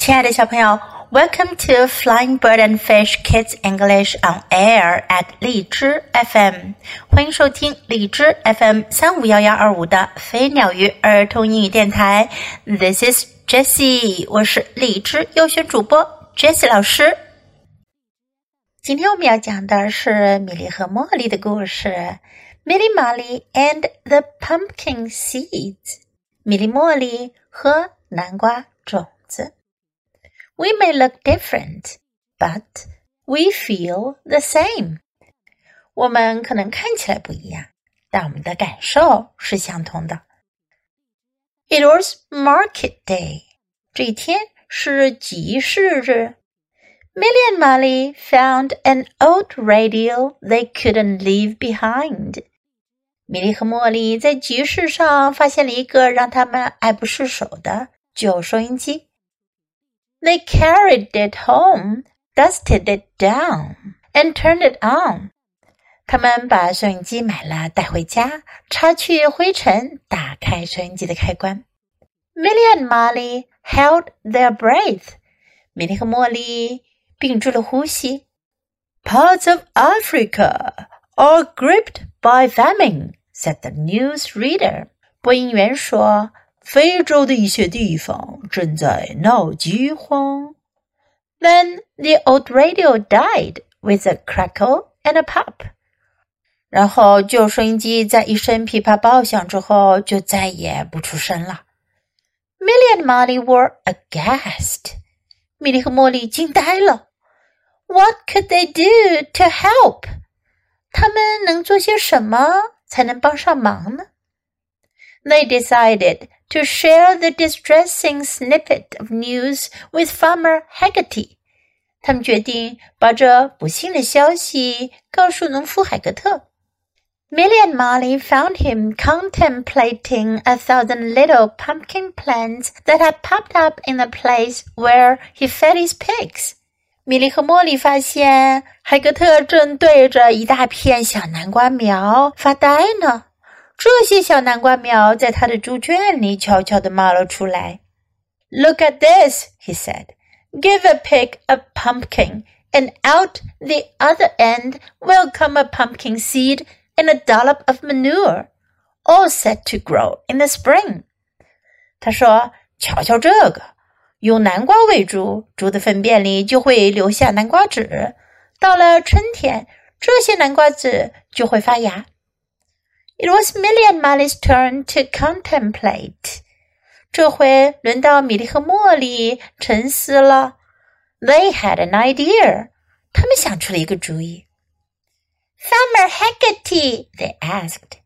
亲爱的小朋友，Welcome to Flying Bird and Fish Kids English on Air at 荔枝 FM，欢迎收听荔枝 FM 三五幺幺二五的飞鸟鱼儿童英语电台。This is Jessie，我是荔枝优选主播 Jessie 老师。今天我们要讲的是米莉和茉莉的故事，Millie Molly and the Pumpkin Seeds，米莉茉莉和南瓜种子。We may look different, but we feel the same. same。我们可能看起来不一样，但我们的感受是相同的。It was market day. day。这一天是集市日。Milly and Molly found an old radio they couldn't leave behind. behind。米莉和茉莉在集市上发现了一个让他们爱不释手的旧收音机。they carried it home, dusted it down, and turned it on. 他们把收音机买了带回家，擦去灰尘，打开收音机的开关。Milly and Molly held their breath. 米莉和茉莉屏住了呼吸。Parts of Africa are gripped by famine, said the newsreader. 播音员说非洲的一些地方正在闹饥荒。Then the old radio died with a crackle and a pop. 然后旧收音机在一声噼啪爆响之后就再也不出声了。Milly and Molly were aghast. 米莉和茉莉惊呆了。What could they do to help? 他们能做些什么才能帮上忙呢？They decided to share the distressing snippet of news with Farmer Haggerty。他们决定把这不幸的消息告诉农夫海格特。Milly and Molly found him contemplating a thousand little pumpkin plants that had popped up in the place where he fed his pigs. 米莉和茉莉发现，海格特正对着一大片小南瓜苗发呆呢。这些小南瓜苗在他的猪圈里悄悄地冒了出来。Look at this, he said. Give a pig a pumpkin, and out the other end will come a pumpkin seed and a dollop of manure, all set to grow in the spring. 他说：“瞧瞧这个，用南瓜喂猪，猪的粪便里就会留下南瓜籽。到了春天，这些南瓜籽就会发芽。” It was Milly and Molly's turn to contemplate. 这回轮到米莉和茉莉沉思了。They had an idea. 他们想出了一个主意。Farmer Haggerty, they asked,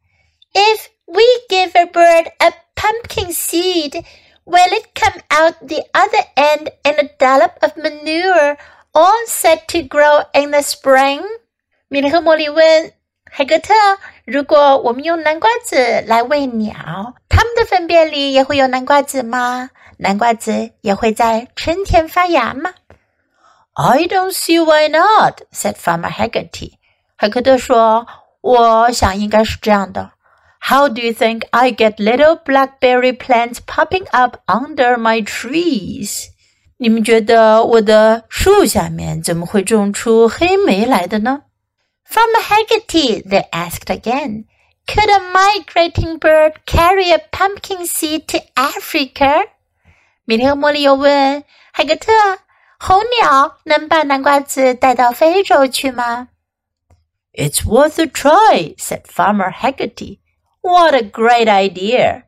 if we give a bird a pumpkin seed, will it come out the other end in a dollop of manure all set to grow in the spring? 米莉和茉莉问：海格特，如果我们用南瓜子来喂鸟，它们的粪便里也会有南瓜子吗？南瓜子也会在春天发芽吗？I don't see why not," said Farmer Haggerty. 海格特说：“我想应该是这样的。How do you think I get little blackberry plants popping up under my trees？你们觉得我的树下面怎么会种出黑莓来的呢？” From Haggerty, they asked again. Could a migrating bird carry a pumpkin seed to Africa? 米莉和茉莉又问海格特：“候鸟能把南瓜子带到非洲去吗？” It's worth a try," said Farmer Haggerty. "What a great idea!"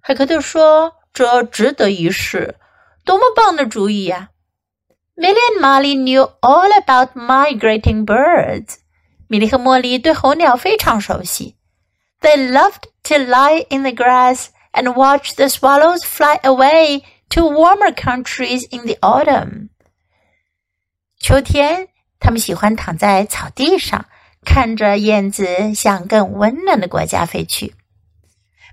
海格特说：“这值得一试，多么棒的主意呀、啊、！”Millie and Molly knew all about migrating birds. 米莉和茉莉对候鸟非常熟悉。They loved to lie in the grass and watch the swallows fly away to warmer countries in the autumn. 秋天，他们喜欢躺在草地上，看着燕子向更温暖的国家飞去。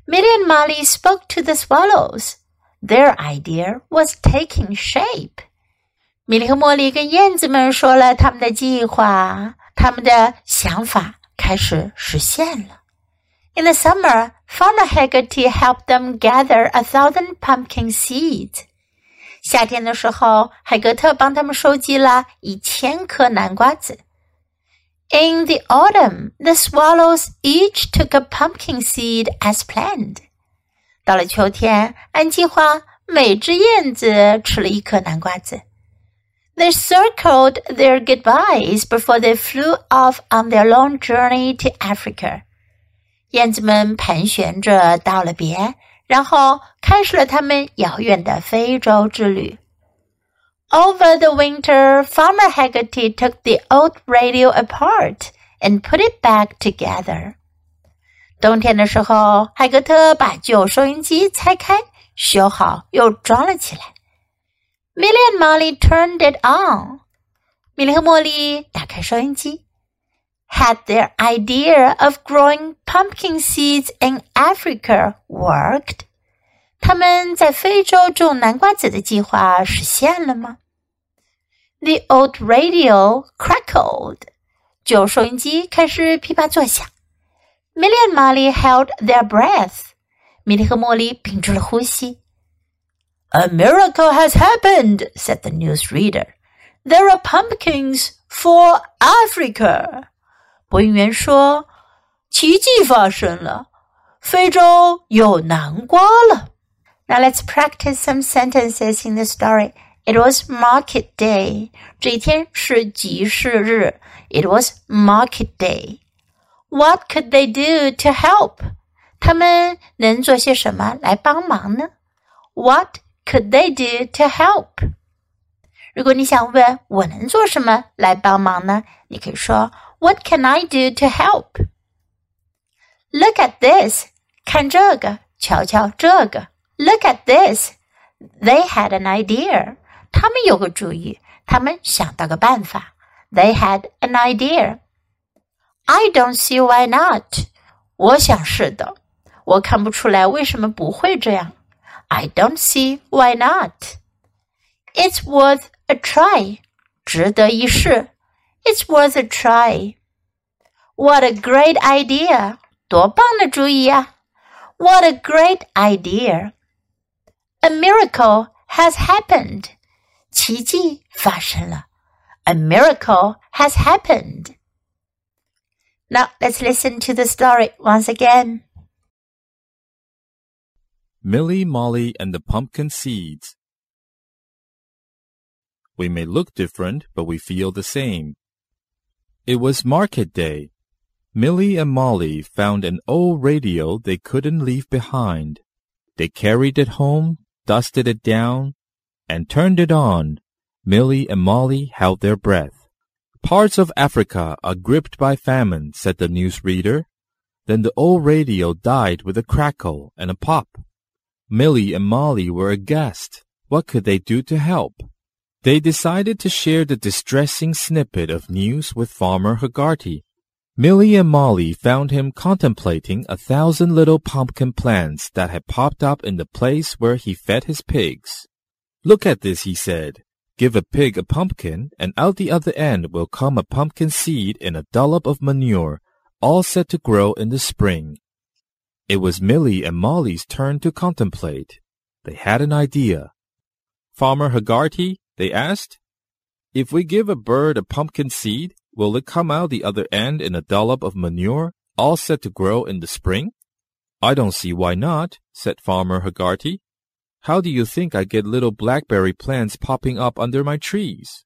Milly and Molly spoke to the swallows. Their idea was taking shape. 米莉和茉莉跟燕子们说了他们的计划。他们的想法开始实现了。In the summer, Farmer Haggerty helped them gather a thousand pumpkin seeds. 夏天的时候，海格特帮他们收集了一千颗南瓜子。In the autumn, the swallows each took a pumpkin seed as planned. 到了秋天，按计划，每只燕子吃了一颗南瓜子。 They circled their goodbyes before they flew off on their long journey to Africa. 燕子们盘旋着道了别，然后开始了他们遥远的非洲之旅。over the winter, Farmer Haggerty took the old radio apart and put it back together. 冬天的时候，海格特把旧收音机拆开、修好又装了起来。 Milly and Molly turned it on. 米莉和茉莉打开收音机。Had their idea of growing pumpkin seeds in Africa worked？他们在非洲种南瓜子的计划实现了吗？The old radio crackled，旧收音机开始噼啪作响。Milly and Molly held their breath. breath，米莉和茉莉屏住了呼吸。A miracle has happened, said the newsreader. There are pumpkins for Africa. 播音员说：“奇迹发生了，非洲有南瓜了。” Now let's practice some sentences in the story. It was market day. 这一天是集市日。It was market day. What could they do to help? 他们能做些什么来帮忙呢？What could they do to help? 如果你想问我能做什么来帮忙呢？你可以说 What can I do to help? Look at this. 看这个，瞧瞧这个。Look at this. They had an idea. 他们有个主意，他们想到个办法。They had an idea. I don't see why not. 我想是的，我看不出来为什么不会这样。 I don't see why not. It's worth a try. 值得一试。It's worth a try. What a great idea! 多棒的主意呀！What a great idea! A miracle has happened. 奇迹发生了。A miracle has happened. Now let's listen to the story once again. Milly, Molly, and the Pumpkin Seeds. We may look different, but we feel the same. It was market day. Milly and Molly found an old radio they couldn't leave behind. They carried it home, dusted it down, and turned it on, Milly and Molly held their breath. Parts of Africa are gripped by famine, said the newsreader. Then the old radio died with a crackle and a pop. Milly and Molly were aghast. What could they do to help? They decided to share the distressing snippet of news with Farmer Hogarty. Milly and Molly found him contemplating a thousand little pumpkin plants that had popped up in the place where he fed his pigs. Look at this, he said. Give a pig a pumpkin, and out the other end will come a pumpkin seed and a dollop of manure, all set to grow in the spring. It was Milly and Molly's turn to contemplate. They had an idea. Farmer Hogarty, they asked, if we give a bird a pumpkin seed, will it come out the other end in a dollop of manure, all set to grow in the spring? I don't see why not, said Farmer Hogarty. How do you think I get little blackberry plants popping up under my trees?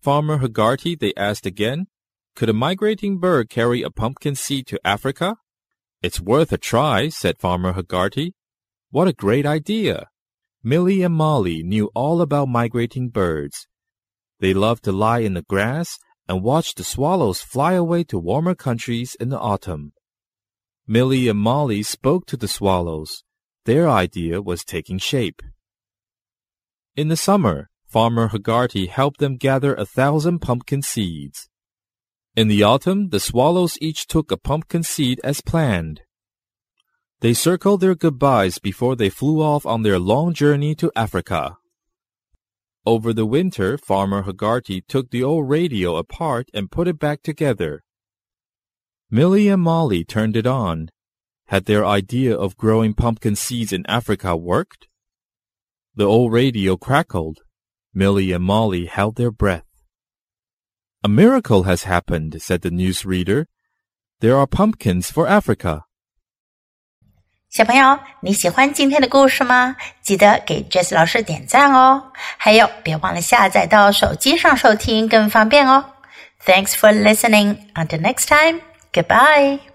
Farmer Hogarty, they asked again, could a migrating bird carry a pumpkin seed to Africa? It's worth a try, said Farmer Hogarty. What a great idea! Milly and Molly knew all about migrating birds. They loved to lie in the grass and watch the swallows fly away to warmer countries in the autumn. Milly and Molly spoke to the swallows. Their idea was taking shape. In the summer, Farmer Hogarty helped them gather a thousand pumpkin seeds. In the autumn, the swallows each took a pumpkin seed as planned. They circled their goodbyes before they flew off on their long journey to Africa. Over the winter, Farmer Hogarty took the old radio apart and put it back together. Milly and Molly turned it on, had their idea of growing pumpkin seeds in Africa worked? The old radio crackled. Milly and Molly held their breath. A miracle has happened, said the newsreader. There are pumpkins for Africa. 小朋友，你喜欢今天的故事吗？记得给 Jess 老师点赞哦！还有，别忘了下载到手机上收听，更方便哦。Thanks for listening. Until next time, goodbye.